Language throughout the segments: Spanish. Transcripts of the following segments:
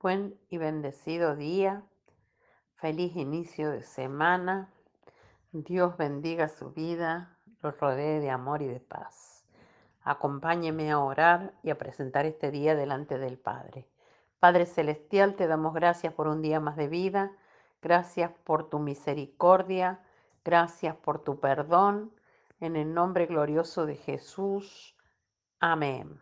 Buen y bendecido día, feliz inicio de semana. Dios bendiga su vida, los rodee de amor y de paz. Acompáñeme a orar y a presentar este día delante del Padre. Padre Celestial, te damos gracias por un día más de vida, gracias por tu misericordia, gracias por tu perdón. En el nombre glorioso de Jesús. Amén.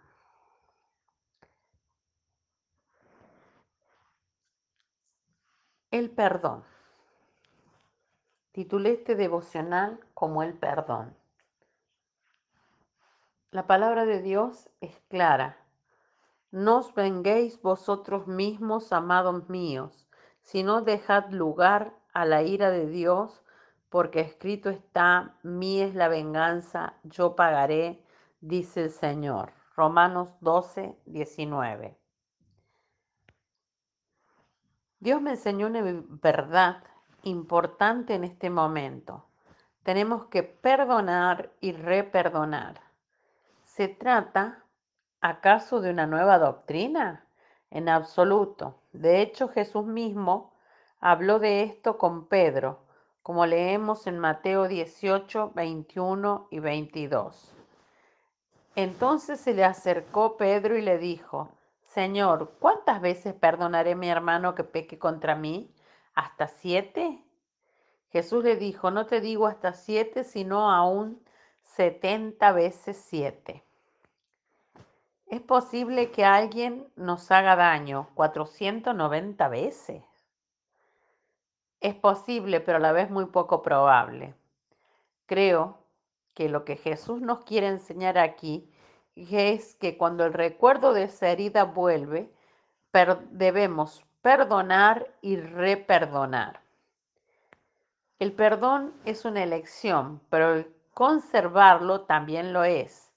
El perdón. Titulé este devocional como el perdón. La palabra de Dios es clara. No os venguéis vosotros mismos, amados míos, sino dejad lugar a la ira de Dios, porque escrito está, mí es la venganza, yo pagaré, dice el Señor. Romanos 12, 19. Dios me enseñó una verdad importante en este momento. Tenemos que perdonar y reperdonar. ¿Se trata acaso de una nueva doctrina? En absoluto. De hecho, Jesús mismo habló de esto con Pedro, como leemos en Mateo 18, 21 y 22. Entonces se le acercó Pedro y le dijo, Señor, ¿cuántas veces perdonaré a mi hermano que peque contra mí? ¿Hasta siete? Jesús le dijo, no te digo hasta siete, sino aún setenta veces siete. Es posible que alguien nos haga daño 490 veces. Es posible, pero a la vez muy poco probable. Creo que lo que Jesús nos quiere enseñar aquí es que cuando el recuerdo de esa herida vuelve, debemos perdonar y reperdonar. El perdón es una elección, pero el conservarlo también lo es.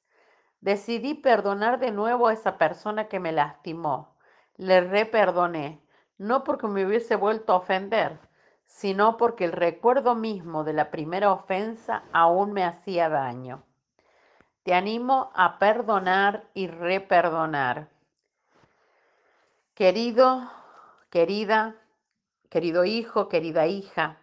Decidí perdonar de nuevo a esa persona que me lastimó. Le reperdoné, no porque me hubiese vuelto a ofender, sino porque el recuerdo mismo de la primera ofensa aún me hacía daño. Te animo a perdonar y reperdonar. Querido, querida, querido hijo, querida hija,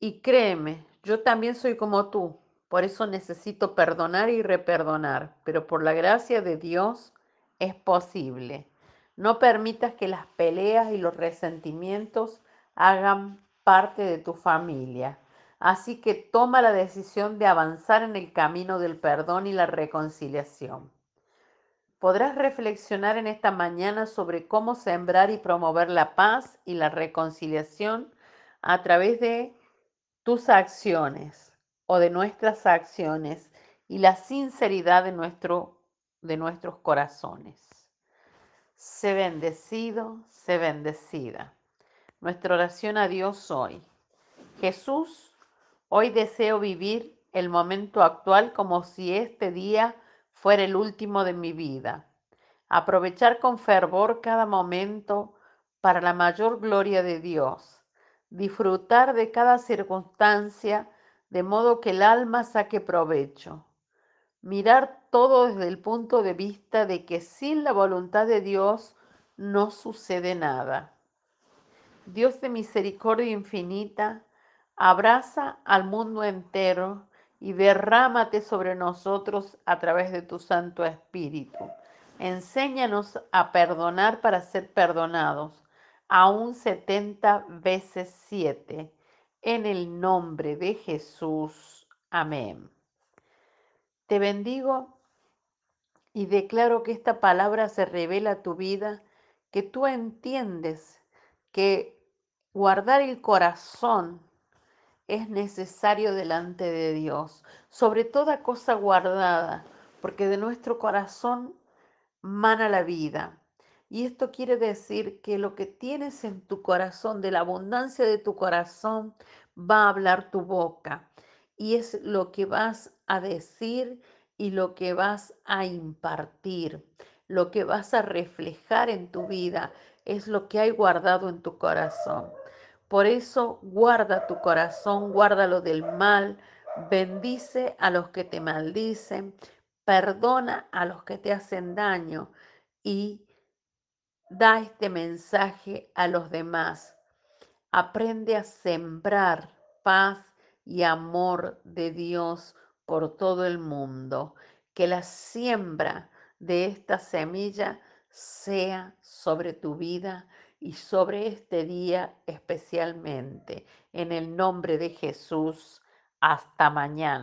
y créeme, yo también soy como tú, por eso necesito perdonar y reperdonar, pero por la gracia de Dios es posible. No permitas que las peleas y los resentimientos hagan parte de tu familia. Así que toma la decisión de avanzar en el camino del perdón y la reconciliación. Podrás reflexionar en esta mañana sobre cómo sembrar y promover la paz y la reconciliación a través de tus acciones o de nuestras acciones y la sinceridad de, nuestro, de nuestros corazones. Sé bendecido, sé bendecida. Nuestra oración a Dios hoy. Jesús, hoy deseo vivir el momento actual como si este día fuera el último de mi vida. Aprovechar con fervor cada momento para la mayor gloria de Dios disfrutar de cada circunstancia de modo que el alma saque provecho. Mirar todo desde el punto de vista de que sin la voluntad de Dios no sucede nada. Dios de misericordia infinita, abraza al mundo entero y derrámate sobre nosotros a través de tu Santo Espíritu. Enséñanos a perdonar para ser perdonados aún 70 veces 7. En el nombre de Jesús. Amén. Te bendigo y declaro que esta palabra se revela a tu vida, que tú entiendes que guardar el corazón es necesario delante de Dios, sobre toda cosa guardada, porque de nuestro corazón mana la vida. Y esto quiere decir que lo que tienes en tu corazón, de la abundancia de tu corazón, va a hablar tu boca. Y es lo que vas a decir y lo que vas a impartir, lo que vas a reflejar en tu vida, es lo que hay guardado en tu corazón. Por eso guarda tu corazón, guárdalo del mal, bendice a los que te maldicen, perdona a los que te hacen daño y Da este mensaje a los demás. Aprende a sembrar paz y amor de Dios por todo el mundo. Que la siembra de esta semilla sea sobre tu vida y sobre este día especialmente. En el nombre de Jesús, hasta mañana.